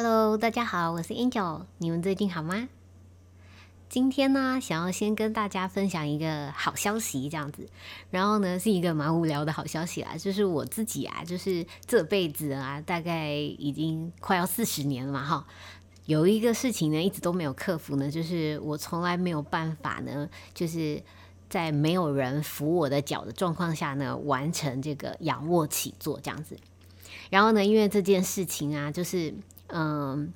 Hello，大家好，我是 Angel，你们最近好吗？今天呢，想要先跟大家分享一个好消息，这样子，然后呢，是一个蛮无聊的好消息啦，就是我自己啊，就是这辈子啊，大概已经快要四十年了嘛，哈，有一个事情呢，一直都没有克服呢，就是我从来没有办法呢，就是在没有人扶我的脚的状况下呢，完成这个仰卧起坐这样子。然后呢，因为这件事情啊，就是嗯。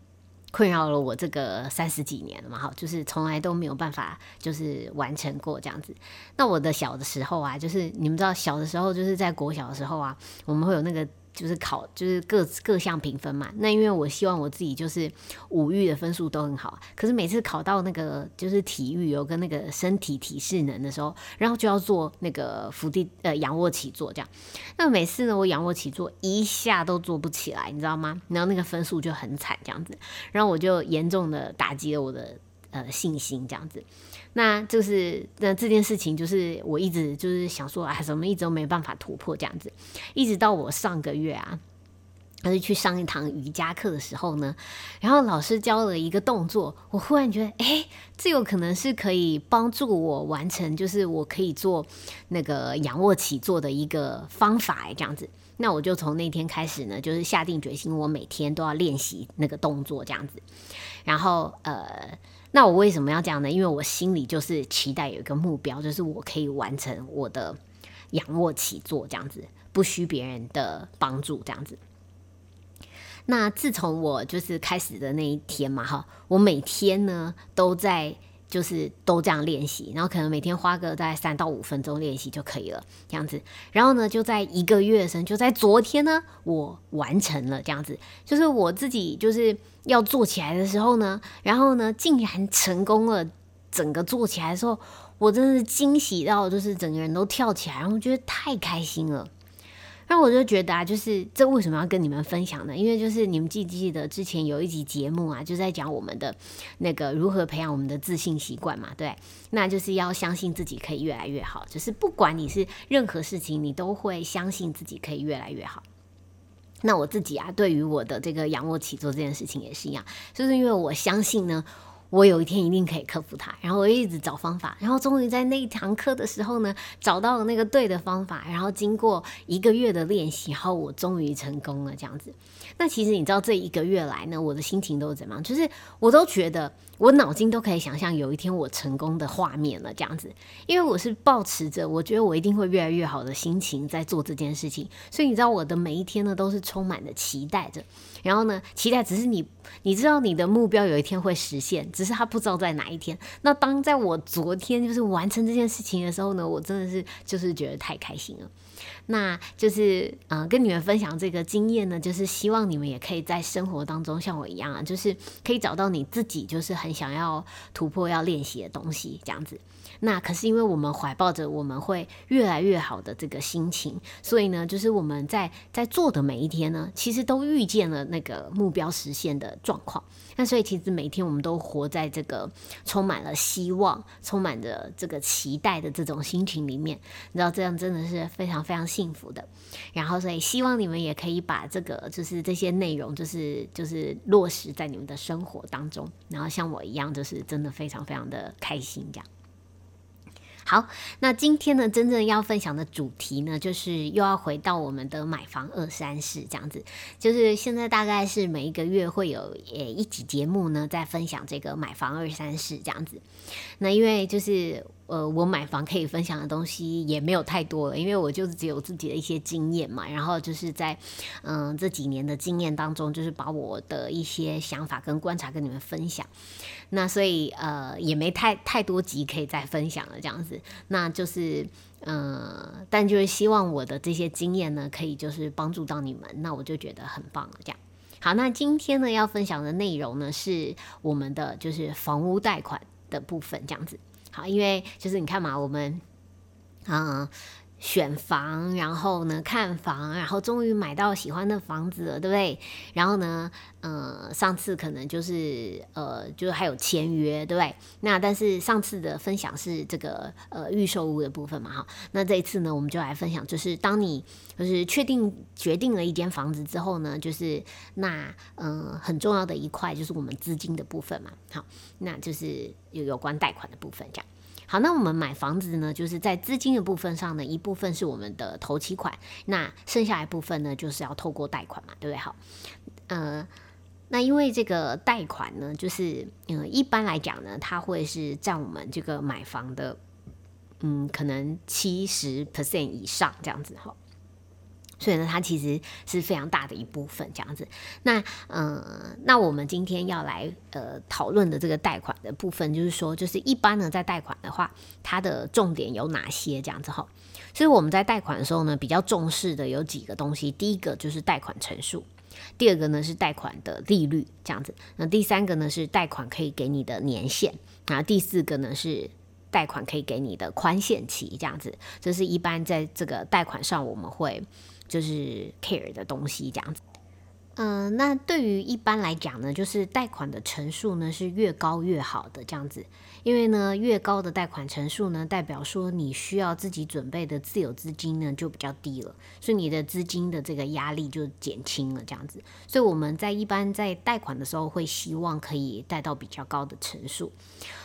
困扰了我这个三十几年了嘛，哈，就是从来都没有办法就是完成过这样子。那我的小的时候啊，就是你们知道小的时候，就是在国小的时候啊，我们会有那个。就是考，就是各各项评分嘛。那因为我希望我自己就是五育的分数都很好，可是每次考到那个就是体育有跟那个身体体适能的时候，然后就要做那个伏地呃仰卧起坐这样。那每次呢，我仰卧起坐一下都做不起来，你知道吗？然后那个分数就很惨这样子，然后我就严重的打击了我的呃信心这样子。那就是那这件事情，就是我一直就是想说，哎，怎么一直都没办法突破这样子，一直到我上个月啊，还是去上一堂瑜伽课的时候呢，然后老师教了一个动作，我忽然觉得，哎，这有可能是可以帮助我完成，就是我可以做那个仰卧起坐的一个方法，哎，这样子。那我就从那天开始呢，就是下定决心，我每天都要练习那个动作这样子，然后呃。那我为什么要这样呢？因为我心里就是期待有一个目标，就是我可以完成我的仰卧起坐这样子，不需别人的帮助这样子。那自从我就是开始的那一天嘛，哈，我每天呢都在。就是都这样练习，然后可能每天花个大概三到五分钟练习就可以了，这样子。然后呢，就在一个月的时候就在昨天呢，我完成了这样子。就是我自己就是要做起来的时候呢，然后呢，竟然成功了。整个做起来的时候，我真的是惊喜到，就是整个人都跳起来，然后觉得太开心了。那我就觉得啊，就是这为什么要跟你们分享呢？因为就是你们记不记得之前有一集节目啊，就在讲我们的那个如何培养我们的自信习惯嘛，对，那就是要相信自己可以越来越好，就是不管你是任何事情，你都会相信自己可以越来越好。那我自己啊，对于我的这个仰卧起坐这件事情也是一样，就是因为我相信呢。我有一天一定可以克服它，然后我一直找方法，然后终于在那一堂课的时候呢，找到了那个对的方法，然后经过一个月的练习，然后我终于成功了。这样子，那其实你知道这一个月来呢，我的心情都是怎么样？就是我都觉得我脑筋都可以想象有一天我成功的画面了。这样子，因为我是保持着我觉得我一定会越来越好的心情在做这件事情，所以你知道我的每一天呢都是充满着期待着。然后呢，期待只是你，你知道你的目标有一天会实现，只是他不知道在哪一天。那当在我昨天就是完成这件事情的时候呢，我真的是就是觉得太开心了。那就是嗯，跟你们分享这个经验呢，就是希望你们也可以在生活当中像我一样啊，就是可以找到你自己就是很想要突破要练习的东西这样子。那可是因为我们怀抱着我们会越来越好的这个心情，所以呢，就是我们在在做的每一天呢，其实都遇见了那个目标实现的状况。那所以其实每天我们都活在这个充满了希望、充满着这个期待的这种心情里面，你知道这样真的是非常非常幸福的。然后所以希望你们也可以把这个就是这些内容，就是就是落实在你们的生活当中，然后像我一样，就是真的非常非常的开心这样。好，那今天呢，真正要分享的主题呢，就是又要回到我们的买房二三事这样子。就是现在大概是每一个月会有呃一集节目呢，在分享这个买房二三事这样子。那因为就是。呃，我买房可以分享的东西也没有太多了，因为我就是只有自己的一些经验嘛。然后就是在嗯这几年的经验当中，就是把我的一些想法跟观察跟你们分享。那所以呃也没太太多集可以再分享了，这样子。那就是嗯，但就是希望我的这些经验呢，可以就是帮助到你们。那我就觉得很棒了，这样。好，那今天呢要分享的内容呢，是我们的就是房屋贷款的部分，这样子。好，因为就是你看嘛，我们啊选房，然后呢看房，然后终于买到喜欢的房子了，对不对？然后呢，呃，上次可能就是呃，就是还有签约，对不对？那但是上次的分享是这个呃预售屋的部分嘛，哈。那这一次呢，我们就来分享，就是当你就是确定决定了一间房子之后呢，就是那嗯很重要的一块就是我们资金的部分嘛，好，那就是有有关贷款的部分这样。好，那我们买房子呢，就是在资金的部分上呢，一部分是我们的头期款，那剩下一部分呢，就是要透过贷款嘛，对不对？好，呃，那因为这个贷款呢，就是嗯，一般来讲呢，它会是占我们这个买房的，嗯，可能七十 percent 以上这样子哈。所以呢，它其实是非常大的一部分这样子。那嗯，那我们今天要来呃讨论的这个贷款的部分，就是说，就是一般呢，在贷款的话，它的重点有哪些这样子哈？所以我们在贷款的时候呢，比较重视的有几个东西。第一个就是贷款成数，第二个呢是贷款的利率这样子。那第三个呢是贷款可以给你的年限，然后第四个呢是贷款可以给你的宽限期这样子。这是一般在这个贷款上我们会。就是 care 的东西这样子，嗯，那对于一般来讲呢，就是贷款的成数呢是越高越好的这样子，因为呢越高的贷款成数呢，代表说你需要自己准备的自有资金呢就比较低了，所以你的资金的这个压力就减轻了这样子，所以我们在一般在贷款的时候会希望可以贷到比较高的成数，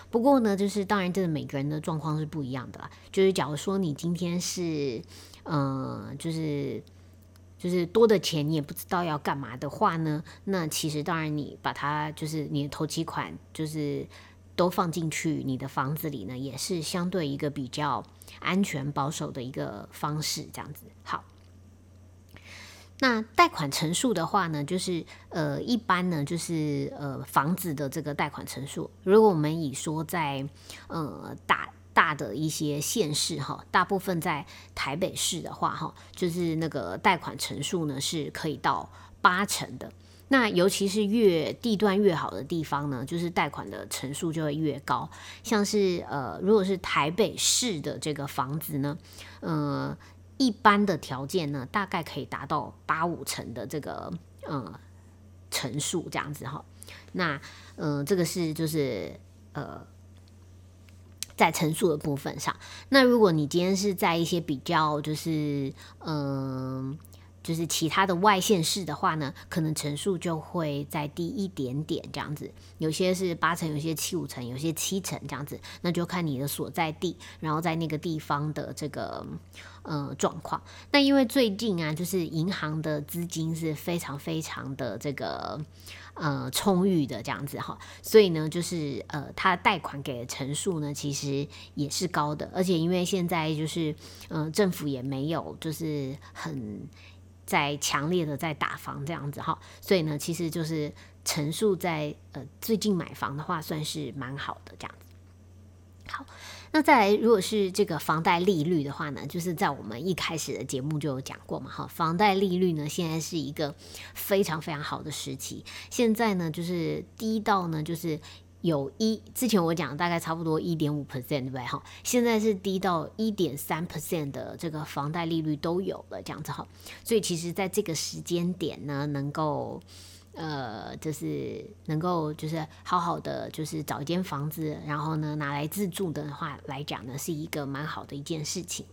不过呢，就是当然这个每个人的状况是不一样的啦，就是假如说你今天是，嗯，就是。就是多的钱你也不知道要干嘛的话呢，那其实当然你把它就是你的投期款就是都放进去你的房子里呢，也是相对一个比较安全保守的一个方式，这样子。好，那贷款成数的话呢，就是呃一般呢就是呃房子的这个贷款成数，如果我们以说在呃大。大的一些县市哈，大部分在台北市的话哈，就是那个贷款成数呢是可以到八成的。那尤其是越地段越好的地方呢，就是贷款的成数就会越高。像是呃，如果是台北市的这个房子呢，呃，一般的条件呢，大概可以达到八五成的这个呃成数这样子哈。那嗯，这个是就是呃。在陈述的部分上，那如果你今天是在一些比较就是嗯，就是其他的外县市的话呢，可能陈述就会再低一点点这样子，有些是八成，有些七五成，有些七成这样子，那就看你的所在地，然后在那个地方的这个呃状况。那因为最近啊，就是银行的资金是非常非常的这个。呃，充裕的这样子哈，所以呢，就是呃，他贷款给的成数呢，其实也是高的，而且因为现在就是，呃，政府也没有就是很在强烈的在打房这样子哈，所以呢，其实就是陈数在呃最近买房的话，算是蛮好的这样子。好，那再来，如果是这个房贷利率的话呢，就是在我们一开始的节目就有讲过嘛，哈，房贷利率呢现在是一个非常非常好的时期，现在呢就是低到呢就是有一之前我讲大概差不多一点五 percent 对不对哈，现在是低到一点三 percent 的这个房贷利率都有了这样子哈，所以其实在这个时间点呢，能够。呃，就是能够就是好好的，就是找一间房子，然后呢拿来自住的话来讲呢，是一个蛮好的一件事情。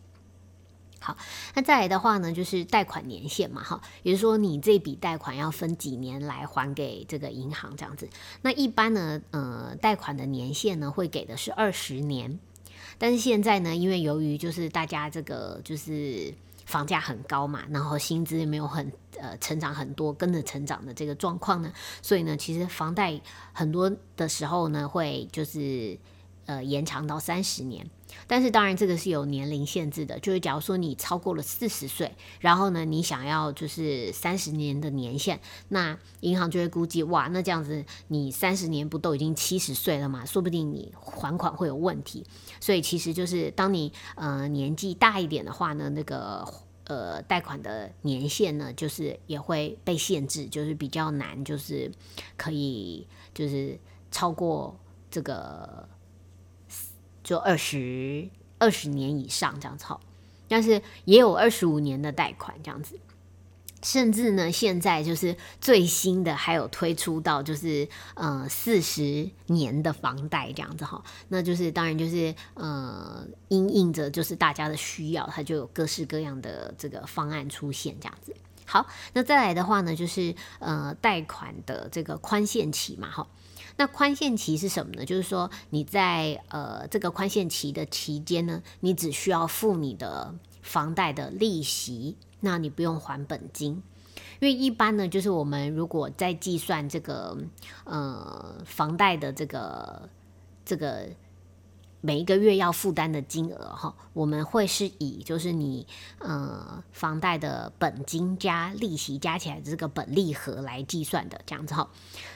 好，那再来的话呢，就是贷款年限嘛，哈，也就是说你这笔贷款要分几年来还给这个银行这样子。那一般呢，呃，贷款的年限呢会给的是二十年，但是现在呢，因为由于就是大家这个就是。房价很高嘛，然后薪资也没有很呃成长很多，跟着成长的这个状况呢，所以呢，其实房贷很多的时候呢，会就是呃延长到三十年。但是当然这个是有年龄限制的，就是假如说你超过了四十岁，然后呢你想要就是三十年的年限，那银行就会估计哇，那这样子你三十年不都已经七十岁了嘛？说不定你还款会有问题。所以其实就是当你呃年纪大一点的话呢，那个呃贷款的年限呢，就是也会被限制，就是比较难，就是可以就是超过这个。就二十二十年以上这样子，好。但是也有二十五年的贷款这样子。甚至呢，现在就是最新的，还有推出到就是呃四十年的房贷这样子哈，那就是当然就是呃因应着就是大家的需要，它就有各式各样的这个方案出现这样子。好，那再来的话呢，就是呃贷款的这个宽限期嘛哈，那宽限期是什么呢？就是说你在呃这个宽限期的期间呢，你只需要付你的房贷的利息。那你不用还本金，因为一般呢，就是我们如果在计算这个呃房贷的这个这个每一个月要负担的金额哈，我们会是以就是你呃房贷的本金加利息加起来这个本利和来计算的这样子哈，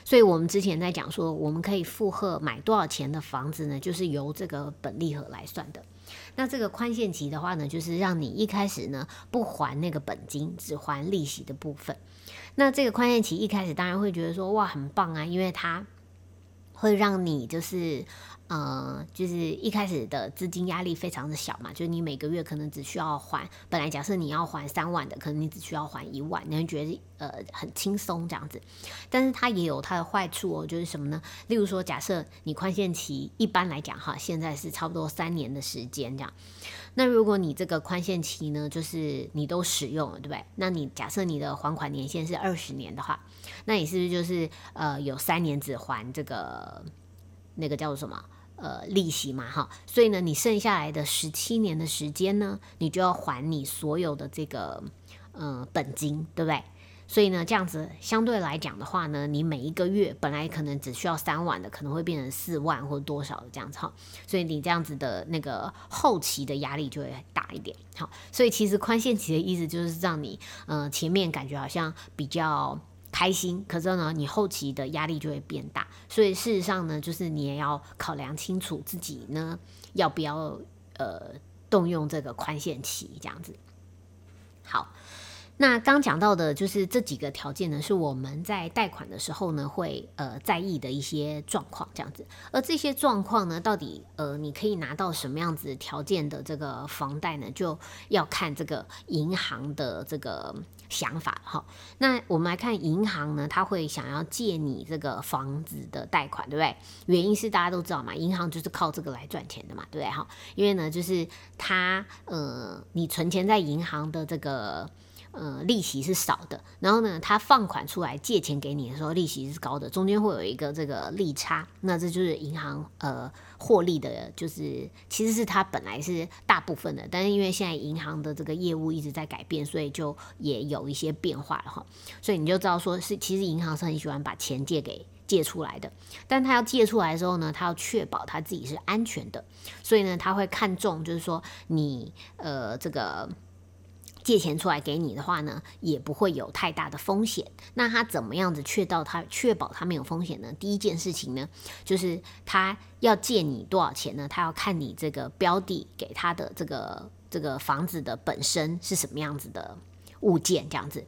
所以我们之前在讲说我们可以负荷买多少钱的房子呢，就是由这个本利和来算的。那这个宽限期的话呢，就是让你一开始呢不还那个本金，只还利息的部分。那这个宽限期一开始当然会觉得说哇很棒啊，因为它会让你就是。呃，就是一开始的资金压力非常的小嘛，就是你每个月可能只需要还，本来假设你要还三万的，可能你只需要还一万，你会觉得呃很轻松这样子。但是它也有它的坏处哦，就是什么呢？例如说，假设你宽限期一般来讲哈，现在是差不多三年的时间这样。那如果你这个宽限期呢，就是你都使用了，对不对？那你假设你的还款年限是二十年的话，那你是不是就是呃有三年只还这个那个叫做什么？呃，利息嘛，哈，所以呢，你剩下来的十七年的时间呢，你就要还你所有的这个呃本金，对不对？所以呢，这样子相对来讲的话呢，你每一个月本来可能只需要三万的，可能会变成四万或多少的这样子，哈，所以你这样子的那个后期的压力就会大一点，好，所以其实宽限期的意思就是让你呃前面感觉好像比较。开心，可是呢，你后期的压力就会变大，所以事实上呢，就是你也要考量清楚自己呢要不要呃动用这个宽限期这样子。好。那刚讲到的就是这几个条件呢，是我们在贷款的时候呢会呃在意的一些状况，这样子。而这些状况呢，到底呃你可以拿到什么样子条件的这个房贷呢，就要看这个银行的这个想法哈。那我们来看银行呢，他会想要借你这个房子的贷款，对不对？原因是大家都知道嘛，银行就是靠这个来赚钱的嘛，对不对？哈，因为呢，就是他呃，你存钱在银行的这个。呃，利息是少的，然后呢，他放款出来借钱给你的时候，利息是高的，中间会有一个这个利差，那这就是银行呃获利的，就是其实是它本来是大部分的，但是因为现在银行的这个业务一直在改变，所以就也有一些变化了哈，所以你就知道说是其实银行是很喜欢把钱借给借出来的，但他要借出来的时候呢，他要确保他自己是安全的，所以呢，他会看重就是说你呃这个。借钱出来给你的话呢，也不会有太大的风险。那他怎么样子确到他确保他没有风险呢？第一件事情呢，就是他要借你多少钱呢？他要看你这个标的给他的这个这个房子的本身是什么样子的物件，这样子。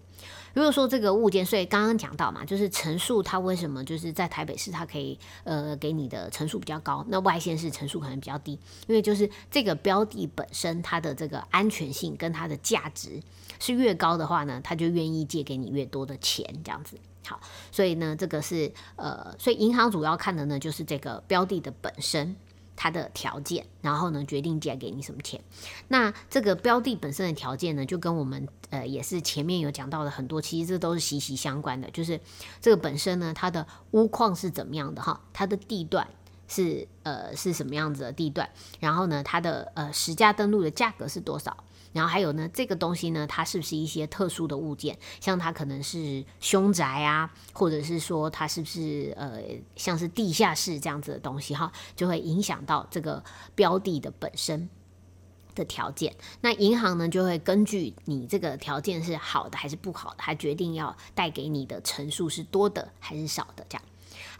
如果说这个物件，所以刚刚讲到嘛，就是层数它为什么就是在台北市它可以呃给你的层数比较高，那外县市层数可能比较低，因为就是这个标的本身它的这个安全性跟它的价值是越高的话呢，它就愿意借给你越多的钱这样子。好，所以呢这个是呃，所以银行主要看的呢就是这个标的的本身。它的条件，然后呢，决定借给你什么钱。那这个标的本身的条件呢，就跟我们呃也是前面有讲到的很多，其实这都是息息相关的。就是这个本身呢，它的屋况是怎么样的哈？它的地段是呃是什么样子的地段？然后呢，它的呃实价登录的价格是多少？然后还有呢，这个东西呢，它是不是一些特殊的物件？像它可能是凶宅啊，或者是说它是不是呃像是地下室这样子的东西哈，就会影响到这个标的的本身的条件。那银行呢，就会根据你这个条件是好的还是不好的，它决定要贷给你的层数是多的还是少的这样。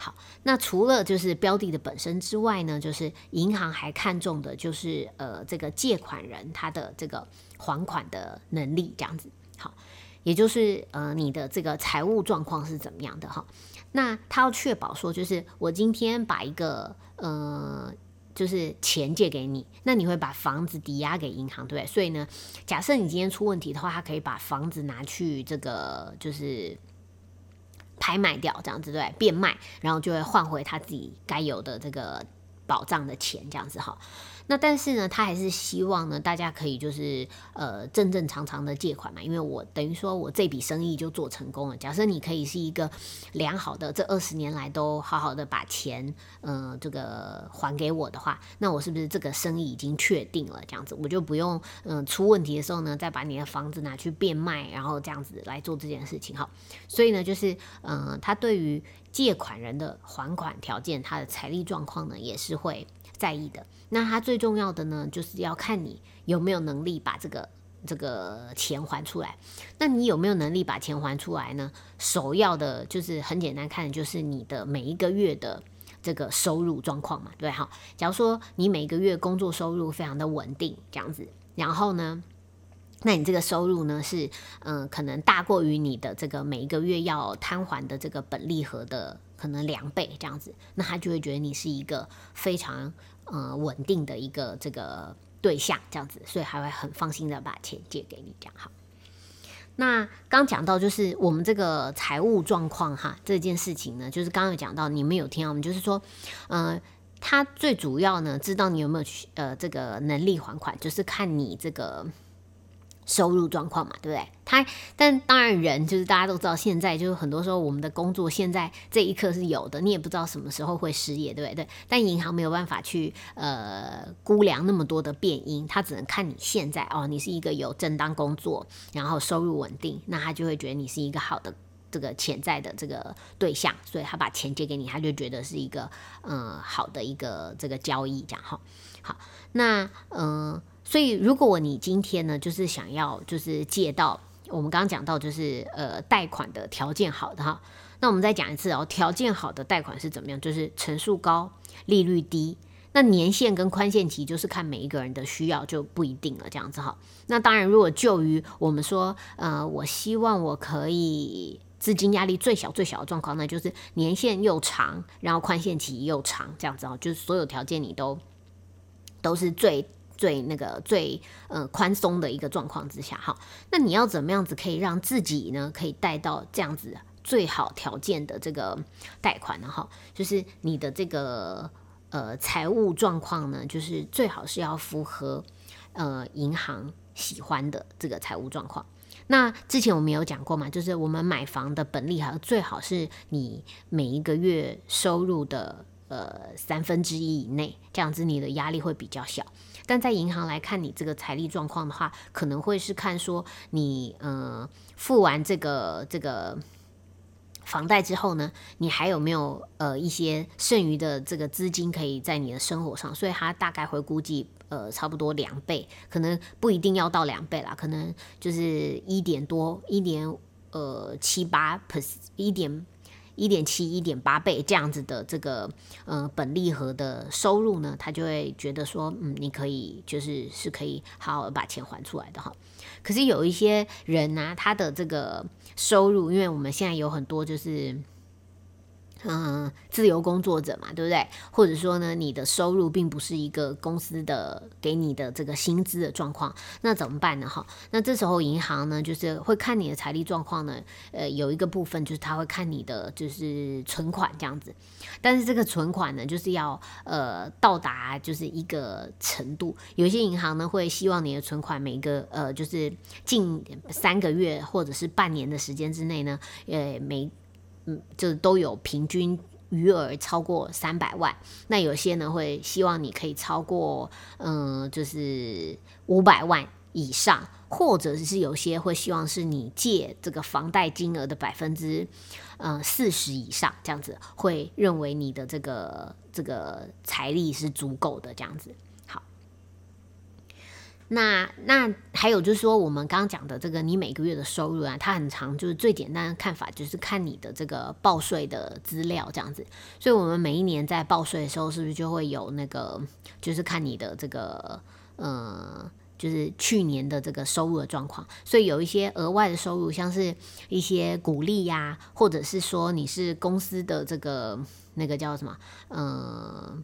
好，那除了就是标的的本身之外呢，就是银行还看重的就是呃这个借款人他的这个还款的能力这样子。好，也就是呃你的这个财务状况是怎么样的哈？那他要确保说，就是我今天把一个呃就是钱借给你，那你会把房子抵押给银行，对不对？所以呢，假设你今天出问题的话，他可以把房子拿去这个就是拍卖掉，这样子对，变卖，然后就会换回他自己该有的这个保障的钱，这样子哈。那但是呢，他还是希望呢，大家可以就是呃正正常常的借款嘛，因为我等于说我这笔生意就做成功了。假设你可以是一个良好的，这二十年来都好好的把钱嗯这个还给我的话，那我是不是这个生意已经确定了？这样子我就不用嗯出问题的时候呢，再把你的房子拿去变卖，然后这样子来做这件事情哈。所以呢，就是嗯他对于借款人的还款条件，他的财力状况呢，也是会。在意的，那他最重要的呢，就是要看你有没有能力把这个这个钱还出来。那你有没有能力把钱还出来呢？首要的就是很简单，看就是你的每一个月的这个收入状况嘛，对哈。假如说你每个月工作收入非常的稳定，这样子，然后呢，那你这个收入呢是嗯，可能大过于你的这个每一个月要摊还的这个本利和的可能两倍这样子，那他就会觉得你是一个非常。呃，稳定的一个这个对象，这样子，所以还会很放心的把钱借给你，这样好。那刚讲到就是我们这个财务状况哈，这件事情呢，就是刚刚有讲到，你们有听到吗？就是说，呃，他最主要呢，知道你有没有去呃这个能力还款，就是看你这个。收入状况嘛，对不对？他，但当然人就是大家都知道，现在就是很多时候我们的工作现在这一刻是有的，你也不知道什么时候会失业，对不对？对但银行没有办法去呃估量那么多的变因，他只能看你现在哦，你是一个有正当工作，然后收入稳定，那他就会觉得你是一个好的这个潜在的这个对象，所以他把钱借给你，他就觉得是一个嗯好的一个这个交易，这样哈。好，那 嗯。所以，如果你今天呢，就是想要就是借到我们刚刚讲到就是呃贷款的条件好的哈，那我们再讲一次哦，条件好的贷款是怎么样？就是成数高、利率低，那年限跟宽限期就是看每一个人的需要就不一定了，这样子哈。那当然，如果就于我们说呃，我希望我可以资金压力最小最小的状况，那就是年限又长，然后宽限期又长，这样子哦，就是所有条件你都都是最。最那个最呃宽松的一个状况之下，哈，那你要怎么样子可以让自己呢可以贷到这样子最好条件的这个贷款呢？哈，就是你的这个呃财务状况呢，就是最好是要符合呃银行喜欢的这个财务状况。那之前我们有讲过嘛，就是我们买房的本利还最好是你每一个月收入的呃三分之一以内，这样子你的压力会比较小。但在银行来看你这个财力状况的话，可能会是看说你呃付完这个这个房贷之后呢，你还有没有呃一些剩余的这个资金可以在你的生活上，所以他大概会估计呃差不多两倍，可能不一定要到两倍啦，可能就是一点多一点呃七八 per 一点。一点七、一点八倍这样子的这个呃本利和的收入呢，他就会觉得说，嗯，你可以就是是可以好好把钱还出来的哈。可是有一些人呢，他的这个收入，因为我们现在有很多就是。嗯，自由工作者嘛，对不对？或者说呢，你的收入并不是一个公司的给你的这个薪资的状况，那怎么办呢？哈，那这时候银行呢，就是会看你的财力状况呢，呃，有一个部分就是他会看你的就是存款这样子，但是这个存款呢，就是要呃到达就是一个程度，有些银行呢会希望你的存款每个呃就是近三个月或者是半年的时间之内呢，呃每嗯，就都有平均余额超过三百万。那有些呢会希望你可以超过，嗯，就是五百万以上，或者是有些会希望是你借这个房贷金额的百分之，嗯，四十以上，这样子会认为你的这个这个财力是足够的这样子。那那还有就是说，我们刚刚讲的这个，你每个月的收入啊，它很长，就是最简单的看法就是看你的这个报税的资料这样子。所以，我们每一年在报税的时候，是不是就会有那个，就是看你的这个，呃，就是去年的这个收入的状况。所以，有一些额外的收入，像是一些鼓励呀，或者是说你是公司的这个那个叫什么，嗯。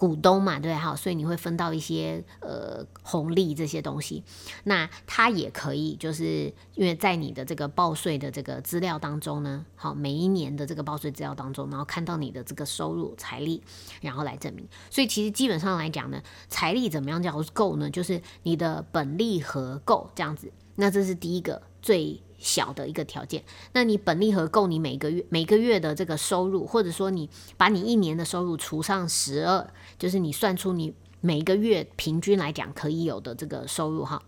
股东嘛，对哈，所以你会分到一些呃红利这些东西。那它也可以，就是因为在你的这个报税的这个资料当中呢，好，每一年的这个报税资料当中，然后看到你的这个收入财力，然后来证明。所以其实基本上来讲呢，财力怎么样叫够呢？就是你的本利和够这样子。那这是第一个最。小的一个条件，那你本利和够你每个月每个月的这个收入，或者说你把你一年的收入除上十二，就是你算出你每个月平均来讲可以有的这个收入哈，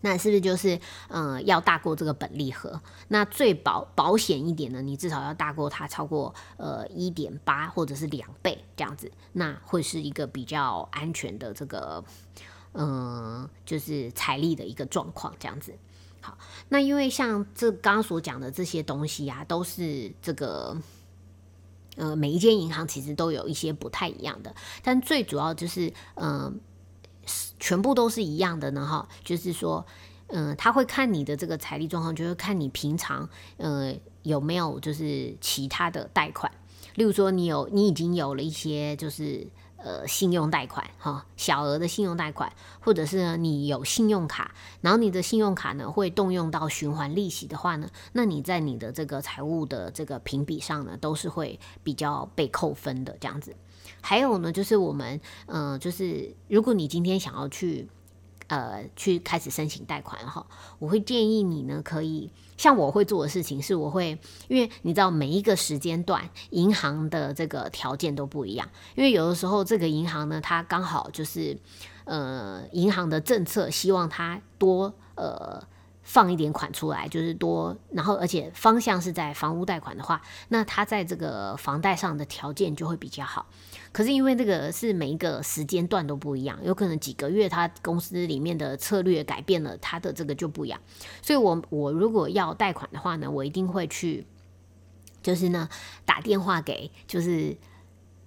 那是不是就是嗯要大过这个本利和？那最保保险一点呢，你至少要大过它超过呃一点八或者是两倍这样子，那会是一个比较安全的这个嗯就是财力的一个状况这样子。好，那因为像这刚刚所讲的这些东西啊，都是这个，呃，每一间银行其实都有一些不太一样的，但最主要就是，嗯，全部都是一样的呢，哈，就是说，嗯，他会看你的这个财力状况，就是看你平常，呃，有没有就是其他的贷款，例如说你有，你已经有了一些就是。呃，信用贷款哈，小额的信用贷款，或者是呢你有信用卡，然后你的信用卡呢会动用到循环利息的话呢，那你在你的这个财务的这个评比上呢，都是会比较被扣分的这样子。还有呢，就是我们嗯，就是如果你今天想要去。呃，去开始申请贷款哈，我会建议你呢，可以像我会做的事情是，我会因为你知道每一个时间段银行的这个条件都不一样，因为有的时候这个银行呢，它刚好就是呃，银行的政策希望它多呃。放一点款出来，就是多，然后而且方向是在房屋贷款的话，那它在这个房贷上的条件就会比较好。可是因为这个是每一个时间段都不一样，有可能几个月他公司里面的策略改变了，他的这个就不一样。所以我我如果要贷款的话呢，我一定会去，就是呢打电话给就是。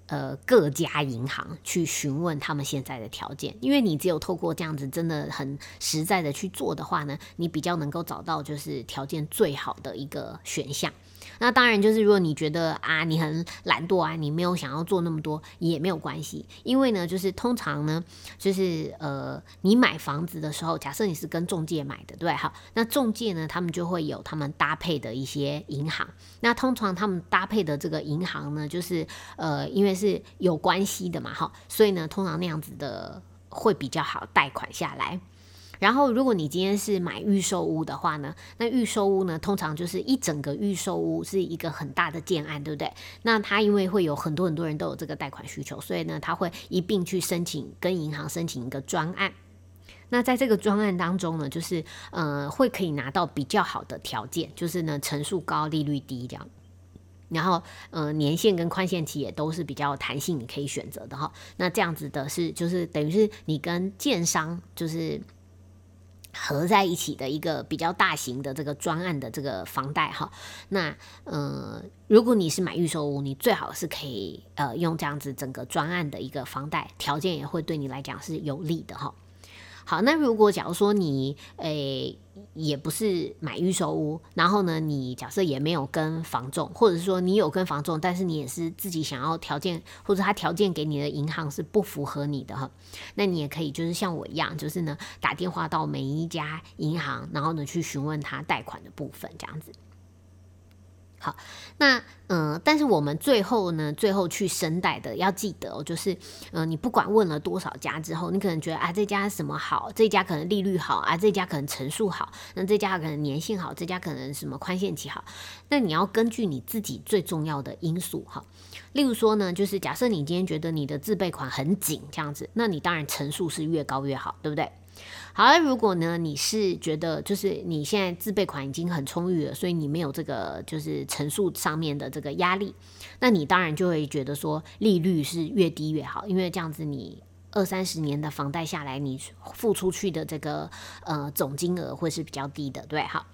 呃，各家银行去询问他们现在的条件，因为你只有透过这样子，真的很实在的去做的话呢，你比较能够找到就是条件最好的一个选项。那当然，就是如果你觉得啊，你很懒惰啊，你没有想要做那么多，也没有关系。因为呢，就是通常呢，就是呃，你买房子的时候，假设你是跟中介买的，对，好，那中介呢，他们就会有他们搭配的一些银行。那通常他们搭配的这个银行呢，就是呃，因为是有关系的嘛，哈，所以呢，通常那样子的会比较好贷款下来。然后，如果你今天是买预售屋的话呢，那预售屋呢，通常就是一整个预售屋是一个很大的建案，对不对？那他因为会有很多很多人都有这个贷款需求，所以呢，他会一并去申请跟银行申请一个专案。那在这个专案当中呢，就是呃，会可以拿到比较好的条件，就是呢，成数高，利率低这样。然后，呃，年限跟宽限期也都是比较弹性，你可以选择的哈。那这样子的是，就是等于是你跟建商就是。合在一起的一个比较大型的这个专案的这个房贷哈，那呃，如果你是买预售屋，你最好是可以呃用这样子整个专案的一个房贷，条件也会对你来讲是有利的哈。好，那如果假如说你诶也不是买预售屋，然后呢，你假设也没有跟房仲，或者说你有跟房仲，但是你也是自己想要条件，或者他条件给你的银行是不符合你的哈，那你也可以就是像我一样，就是呢打电话到每一家银行，然后呢去询问他贷款的部分这样子。好，那嗯，但是我们最后呢，最后去申贷的要记得哦，就是嗯，你不管问了多少家之后，你可能觉得啊，这家什么好，这家可能利率好啊，这家可能成数好，那这家可能年限好，这家可能什么宽限期好，那你要根据你自己最重要的因素哈，例如说呢，就是假设你今天觉得你的自备款很紧这样子，那你当然成数是越高越好，对不对？好，如果呢，你是觉得就是你现在自备款已经很充裕了，所以你没有这个就是乘数上面的这个压力，那你当然就会觉得说利率是越低越好，因为这样子你二三十年的房贷下来，你付出去的这个呃总金额会是比较低的，对，好。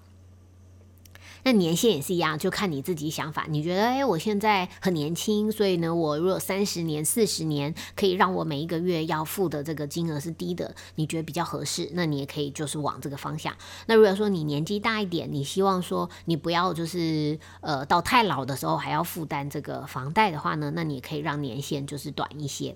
那年限也是一样，就看你自己想法。你觉得，哎，我现在很年轻，所以呢，我如果三十年、四十年可以让我每一个月要付的这个金额是低的，你觉得比较合适，那你也可以就是往这个方向。那如果说你年纪大一点，你希望说你不要就是呃到太老的时候还要负担这个房贷的话呢，那你也可以让年限就是短一些。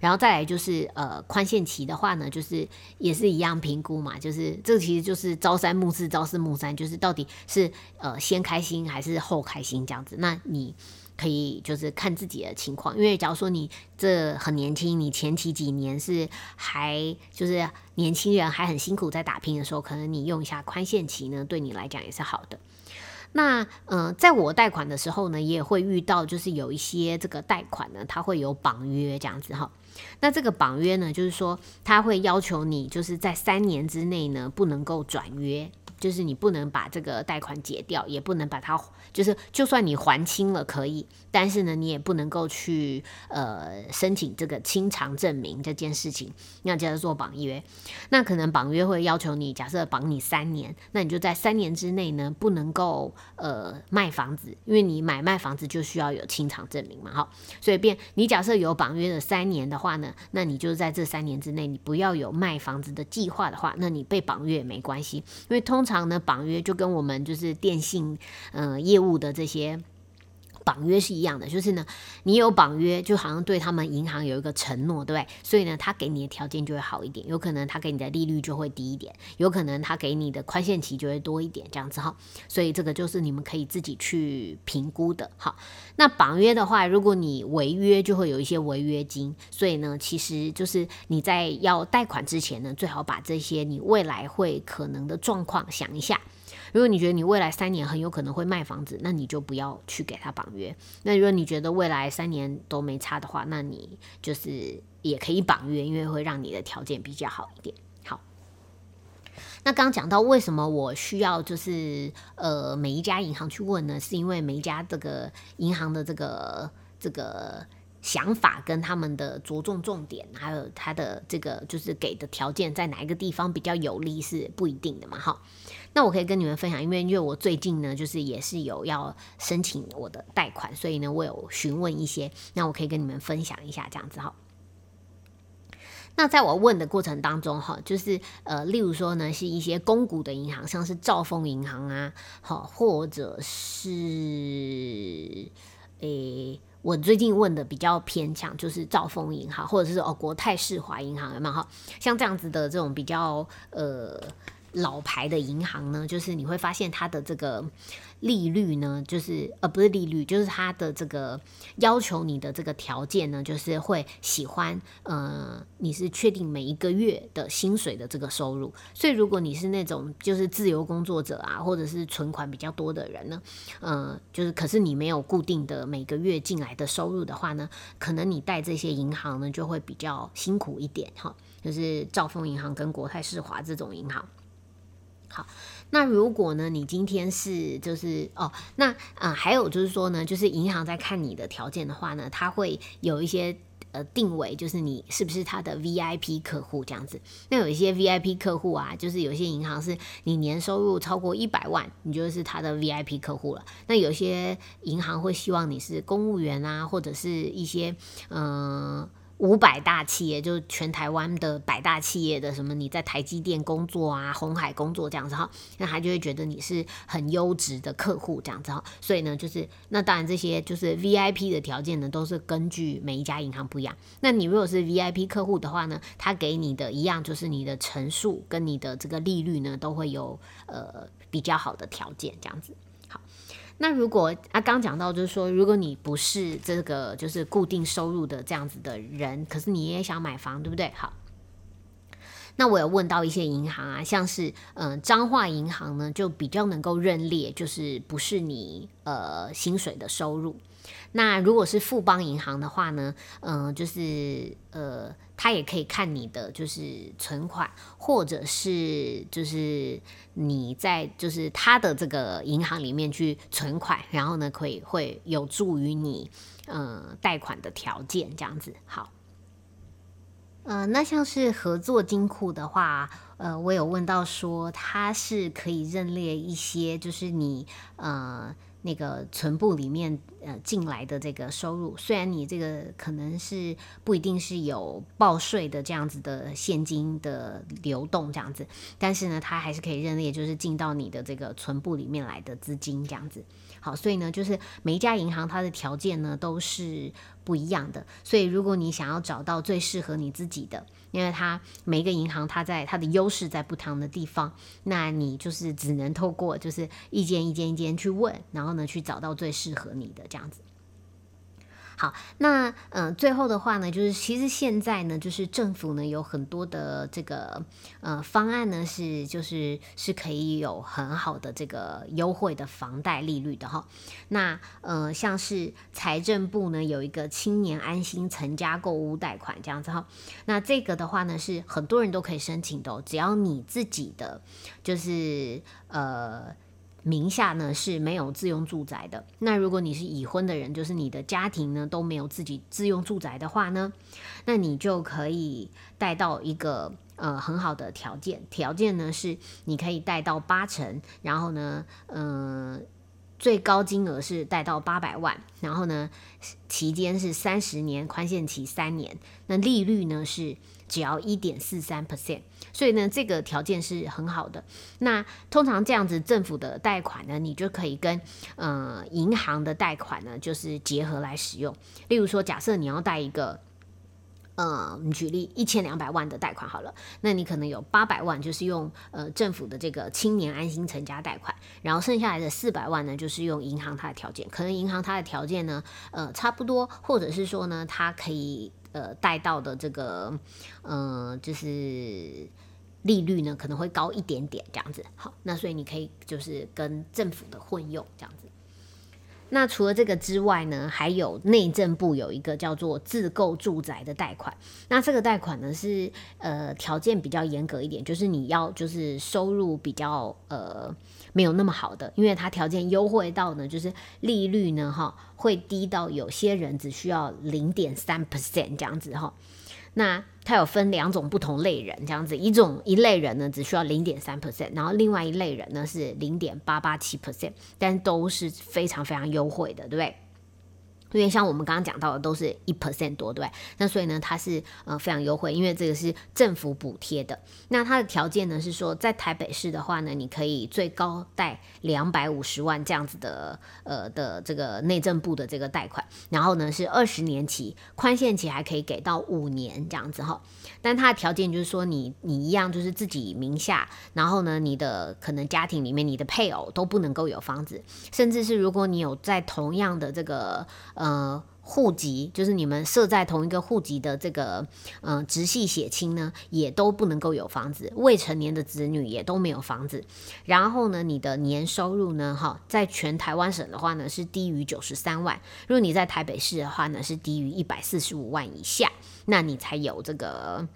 然后再来就是呃宽限期的话呢，就是也是一样评估嘛，就是这其实就是朝三暮四，朝四暮三，就是到底是呃先开心还是后开心这样子。那你可以就是看自己的情况，因为假如说你这很年轻，你前期几年是还就是年轻人还很辛苦在打拼的时候，可能你用一下宽限期呢，对你来讲也是好的。那嗯，在我贷款的时候呢，也会遇到，就是有一些这个贷款呢，它会有绑约这样子哈。那这个绑约呢，就是说他会要求你，就是在三年之内呢，不能够转约。就是你不能把这个贷款解掉，也不能把它，就是就算你还清了可以，但是呢，你也不能够去呃申请这个清偿证明这件事情，那叫做绑约。那可能绑约会要求你，假设绑你三年，那你就在三年之内呢，不能够呃卖房子，因为你买卖房子就需要有清偿证明嘛，哈。所以变你假设有绑约的三年的话呢，那你就在这三年之内，你不要有卖房子的计划的话，那你被绑约也没关系，因为通常。常呢，绑约就跟我们就是电信嗯业务的这些。绑约是一样的，就是呢，你有绑约，就好像对他们银行有一个承诺，对不对？所以呢，他给你的条件就会好一点，有可能他给你的利率就会低一点，有可能他给你的宽限期就会多一点，这样子哈。所以这个就是你们可以自己去评估的。好，那绑约的话，如果你违约，就会有一些违约金。所以呢，其实就是你在要贷款之前呢，最好把这些你未来会可能的状况想一下。如果你觉得你未来三年很有可能会卖房子，那你就不要去给他绑约。那如果你觉得未来三年都没差的话，那你就是也可以绑约，因为会让你的条件比较好一点。好，那刚刚讲到为什么我需要就是呃每一家银行去问呢？是因为每一家这个银行的这个这个想法跟他们的着重重点，还有他的这个就是给的条件在哪一个地方比较有利是不一定的嘛。哈。那我可以跟你们分享，因为因为我最近呢，就是也是有要申请我的贷款，所以呢，我有询问一些，那我可以跟你们分享一下这样子哈。那在我问的过程当中哈，就是呃，例如说呢，是一些公股的银行，像是兆丰银行啊，好，或者是诶，我最近问的比较偏强，就是兆丰银行，或者是哦国泰世华银行，有没有哈？像这样子的这种比较呃。老牌的银行呢，就是你会发现它的这个利率呢，就是呃不是利率，就是它的这个要求你的这个条件呢，就是会喜欢呃你是确定每一个月的薪水的这个收入。所以如果你是那种就是自由工作者啊，或者是存款比较多的人呢，呃就是可是你没有固定的每个月进来的收入的话呢，可能你贷这些银行呢就会比较辛苦一点哈，就是兆丰银行跟国泰世华这种银行。好，那如果呢，你今天是就是哦，那啊，还有就是说呢，就是银行在看你的条件的话呢，他会有一些呃定位，就是你是不是他的 VIP 客户这样子。那有一些 VIP 客户啊，就是有些银行是你年收入超过一百万，你就是他的 VIP 客户了。那有些银行会希望你是公务员啊，或者是一些嗯。五百大企业，就是全台湾的百大企业的什么？你在台积电工作啊，红海工作这样子哈，那他就会觉得你是很优质的客户这样子哈。所以呢，就是那当然这些就是 VIP 的条件呢，都是根据每一家银行不一样。那你如果是 VIP 客户的话呢，他给你的一样就是你的陈述跟你的这个利率呢，都会有呃比较好的条件这样子。那如果啊，刚讲到就是说，如果你不是这个就是固定收入的这样子的人，可是你也想买房，对不对？好，那我有问到一些银行啊，像是嗯彰化银行呢，就比较能够认列，就是不是你呃薪水的收入。那如果是富邦银行的话呢，嗯，就是呃，他也可以看你的就是存款，或者是就是你在就是他的这个银行里面去存款，然后呢，可以会有助于你嗯贷款的条件这样子。好，呃，那像是合作金库的话，呃，我有问到说它是可以认列一些，就是你呃。那个存部里面呃进来的这个收入，虽然你这个可能是不一定是有报税的这样子的现金的流动这样子，但是呢，它还是可以认列，就是进到你的这个存部里面来的资金这样子。好，所以呢，就是每一家银行它的条件呢都是不一样的，所以如果你想要找到最适合你自己的。因为它每一个银行，它在它的优势在不同的地方，那你就是只能透过就是一间一间一间去问，然后呢去找到最适合你的这样子。好，那嗯，最后的话呢，就是其实现在呢，就是政府呢有很多的这个呃方案呢，是就是是可以有很好的这个优惠的房贷利率的哈。那呃，像是财政部呢有一个青年安心成家购屋贷款这样子哈。那这个的话呢，是很多人都可以申请的，只要你自己的就是呃。名下呢是没有自用住宅的。那如果你是已婚的人，就是你的家庭呢都没有自己自用住宅的话呢，那你就可以贷到一个呃很好的条件。条件呢是你可以贷到八成，然后呢，嗯，最高金额是贷到八百万，然后呢，期间是三十年，宽限期三年，那利率呢是。只要一点四三 percent，所以呢，这个条件是很好的。那通常这样子政府的贷款呢，你就可以跟呃银行的贷款呢，就是结合来使用。例如说，假设你要贷一个，呃，你举例一千两百万的贷款好了，那你可能有八百万就是用呃政府的这个青年安心成家贷款，然后剩下来的四百万呢，就是用银行它的条件。可能银行它的条件呢，呃，差不多，或者是说呢，它可以。呃，带到的这个，呃，就是利率呢，可能会高一点点，这样子。好，那所以你可以就是跟政府的混用这样子。那除了这个之外呢，还有内政部有一个叫做自购住宅的贷款。那这个贷款呢是呃条件比较严格一点，就是你要就是收入比较呃没有那么好的，因为它条件优惠到呢，就是利率呢哈会低到有些人只需要零点三 percent 这样子哈。那它有分两种不同类人，这样子，一种一类人呢只需要零点三 percent，然后另外一类人呢是零点八八七 percent，但都是非常非常优惠的，对不对？因为像我们刚刚讲到的都是一 percent 多，对那所以呢，它是呃非常优惠，因为这个是政府补贴的。那它的条件呢是说，在台北市的话呢，你可以最高贷两百五十万这样子的呃的这个内政部的这个贷款，然后呢是二十年期，宽限期还可以给到五年这样子哈。但它的条件就是说，你你一样就是自己名下，然后呢，你的可能家庭里面你的配偶都不能够有房子，甚至是如果你有在同样的这个。呃户籍就是你们设在同一个户籍的这个，呃，直系血亲呢，也都不能够有房子，未成年的子女也都没有房子。然后呢，你的年收入呢，哈，在全台湾省的话呢，是低于九十三万；如果你在台北市的话呢，是低于一百四十五万以下，那你才有这个。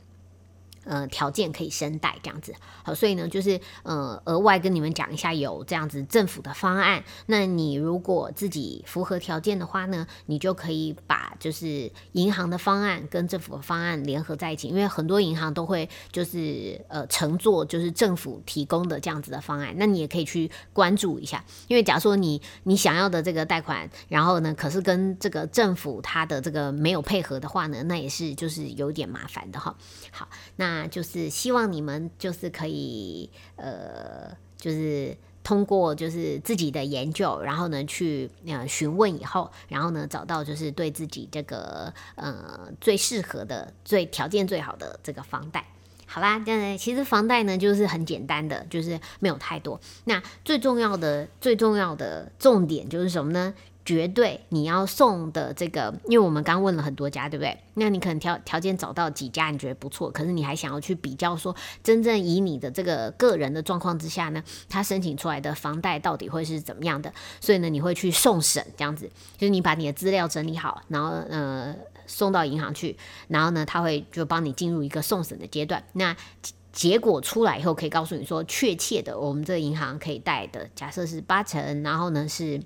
呃，条件可以申贷这样子，好，所以呢，就是呃，额外跟你们讲一下，有这样子政府的方案。那你如果自己符合条件的话呢，你就可以把就是银行的方案跟政府的方案联合在一起，因为很多银行都会就是呃乘坐就是政府提供的这样子的方案，那你也可以去关注一下。因为假如说你你想要的这个贷款，然后呢，可是跟这个政府它的这个没有配合的话呢，那也是就是有点麻烦的哈。好，那。那就是希望你们就是可以呃，就是通过就是自己的研究，然后呢去呃询问以后，然后呢找到就是对自己这个呃最适合的、最条件最好的这个房贷。好啦，现在其实房贷呢就是很简单的，就是没有太多。那最重要的、最重要的重点就是什么呢？绝对你要送的这个，因为我们刚问了很多家，对不对？那你可能条条件找到几家你觉得不错，可是你还想要去比较说，真正以你的这个个人的状况之下呢，他申请出来的房贷到底会是怎么样的？所以呢，你会去送审这样子，就是你把你的资料整理好，然后呃送到银行去，然后呢他会就帮你进入一个送审的阶段。那结果出来以后，可以告诉你说，确切的我们这个银行可以贷的，假设是八成，然后呢是。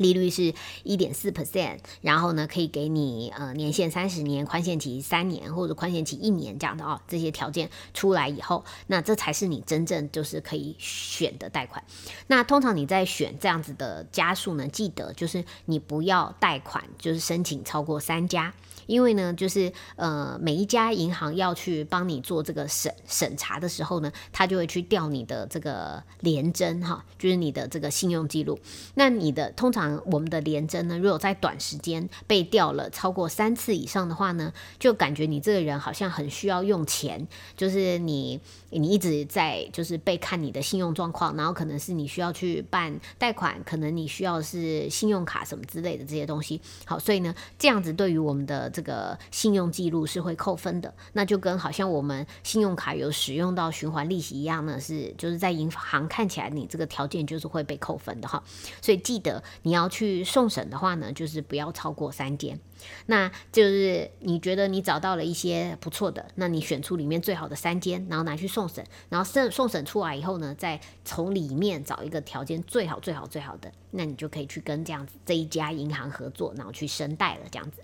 利率是一点四 percent，然后呢，可以给你呃年限三十年，宽限期三年或者宽限期一年这样的哦，这些条件出来以后，那这才是你真正就是可以选的贷款。那通常你在选这样子的家数呢，记得就是你不要贷款，就是申请超过三家。因为呢，就是呃，每一家银行要去帮你做这个审审查的时候呢，他就会去调你的这个联征哈，就是你的这个信用记录。那你的通常我们的联征呢，如果在短时间被调了超过三次以上的话呢，就感觉你这个人好像很需要用钱，就是你你一直在就是被看你的信用状况，然后可能是你需要去办贷款，可能你需要是信用卡什么之类的这些东西。好，所以呢，这样子对于我们的这个信用记录是会扣分的，那就跟好像我们信用卡有使用到循环利息一样呢，是就是在银行看起来你这个条件就是会被扣分的哈。所以记得你要去送审的话呢，就是不要超过三间。那就是你觉得你找到了一些不错的，那你选出里面最好的三间，然后拿去送审，然后送送审出来以后呢，再从里面找一个条件最好最好最好的，那你就可以去跟这样子这一家银行合作，然后去申贷了这样子。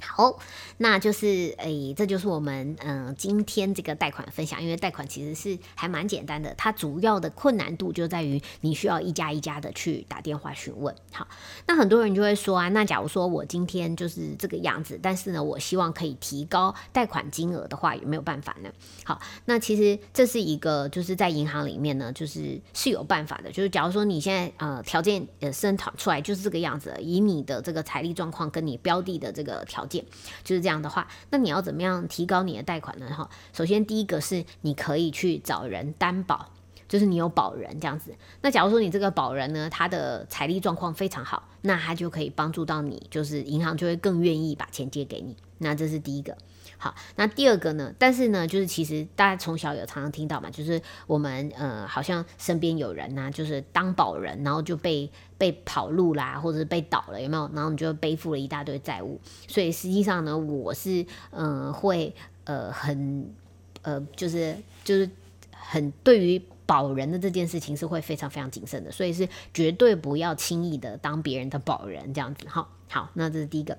好，那就是诶，这就是我们嗯今天这个贷款分享。因为贷款其实是还蛮简单的，它主要的困难度就在于你需要一家一家的去打电话询问。好，那很多人就会说啊，那假如说我今天就是这个样子，但是呢，我希望可以提高贷款金额的话，有没有办法呢？好，那其实这是一个就是在银行里面呢，就是是有办法的。就是假如说你现在呃条件呃生产出来就是这个样子，以你的这个财力状况跟你标的的这个条条件。就是这样的话，那你要怎么样提高你的贷款呢？哈，首先第一个是你可以去找人担保，就是你有保人这样子。那假如说你这个保人呢，他的财力状况非常好，那他就可以帮助到你，就是银行就会更愿意把钱借给你。那这是第一个。好，那第二个呢？但是呢，就是其实大家从小有常常听到嘛，就是我们呃，好像身边有人呐，就是当保人，然后就被被跑路啦，或者是被倒了，有没有？然后你就背负了一大堆债务。所以实际上呢，我是嗯，会呃很呃，就是就是很对于保人的这件事情是会非常非常谨慎的，所以是绝对不要轻易的当别人的保人这样子。好，好，那这是第一个。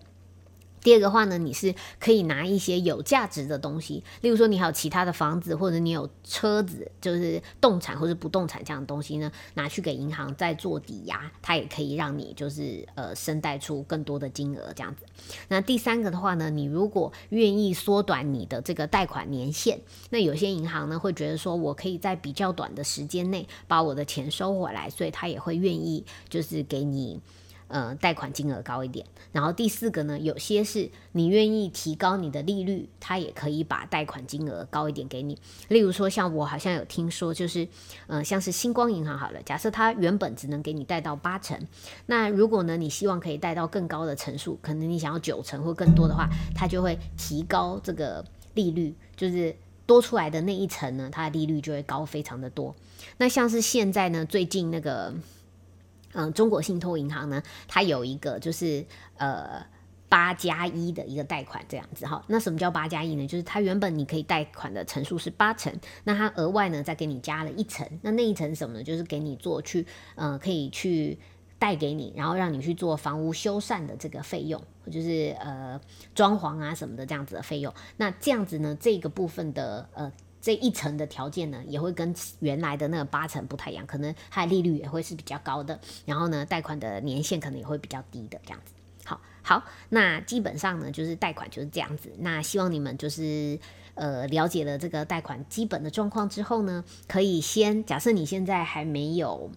第二个话呢，你是可以拿一些有价值的东西，例如说你还有其他的房子，或者你有车子，就是动产或者不动产这样的东西呢，拿去给银行再做抵押，它也可以让你就是呃生贷出更多的金额这样子。那第三个的话呢，你如果愿意缩短你的这个贷款年限，那有些银行呢会觉得说我可以在比较短的时间内把我的钱收回来，所以他也会愿意就是给你。呃，贷款金额高一点，然后第四个呢，有些是你愿意提高你的利率，他也可以把贷款金额高一点给你。例如说，像我好像有听说，就是呃，像是星光银行好了，假设它原本只能给你贷到八成，那如果呢，你希望可以贷到更高的层数，可能你想要九成或更多的话，它就会提高这个利率，就是多出来的那一层呢，它的利率就会高非常的多。那像是现在呢，最近那个。嗯，中国信托银行呢，它有一个就是呃八加一的一个贷款这样子哈。那什么叫八加一呢？就是它原本你可以贷款的层数是八成，那它额外呢再给你加了一层。那那一层什么呢？就是给你做去呃可以去贷给你，然后让你去做房屋修缮的这个费用，就是呃装潢啊什么的这样子的费用。那这样子呢，这个部分的呃。这一层的条件呢，也会跟原来的那个八成不太一样，可能它的利率也会是比较高的，然后呢，贷款的年限可能也会比较低的这样子。好，好，那基本上呢，就是贷款就是这样子。那希望你们就是呃了解了这个贷款基本的状况之后呢，可以先假设你现在还没有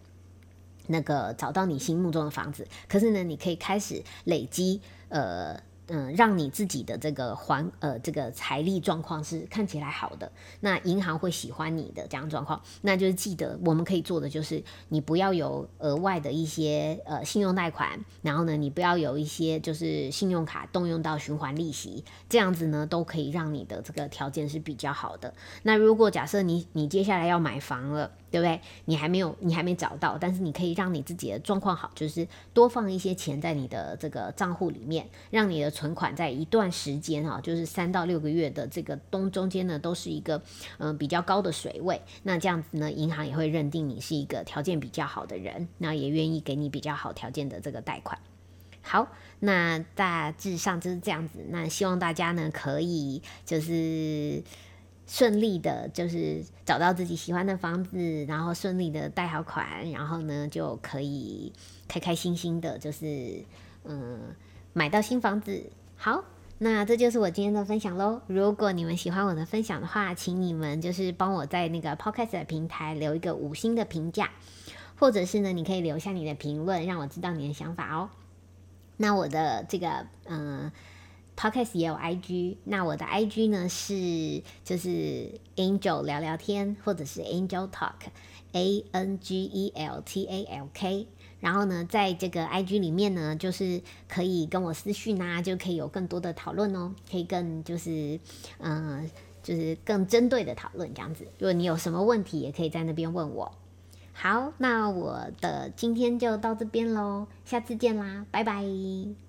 那个找到你心目中的房子，可是呢，你可以开始累积呃。嗯，让你自己的这个还呃这个财力状况是看起来好的，那银行会喜欢你的这样状况，那就是记得我们可以做的就是你不要有额外的一些呃信用贷款，然后呢你不要有一些就是信用卡动用到循环利息，这样子呢都可以让你的这个条件是比较好的。那如果假设你你接下来要买房了。对不对？你还没有，你还没找到，但是你可以让你自己的状况好，就是多放一些钱在你的这个账户里面，让你的存款在一段时间啊，就是三到六个月的这个东中间呢，都是一个嗯比较高的水位。那这样子呢，银行也会认定你是一个条件比较好的人，那也愿意给你比较好条件的这个贷款。好，那大致上就是这样子。那希望大家呢可以就是顺利的，就是找到自己喜欢的房子，然后顺利的贷好款，然后呢就可以开开心心的，就是嗯买到新房子。好，那这就是我今天的分享喽。如果你们喜欢我的分享的话，请你们就是帮我在那个 Podcast 的平台留一个五星的评价，或者是呢你可以留下你的评论，让我知道你的想法哦。那我的这个嗯，podcast 也有 IG，那我的 IG 呢是就是 Angel 聊聊天，或者是 Angel Talk，A N G E L T A L K。然后呢，在这个 IG 里面呢，就是可以跟我私讯啊，就可以有更多的讨论哦，可以更就是嗯，就是更针对的讨论这样子。如果你有什么问题，也可以在那边问我。好，那我的今天就到这边喽，下次见啦，拜拜。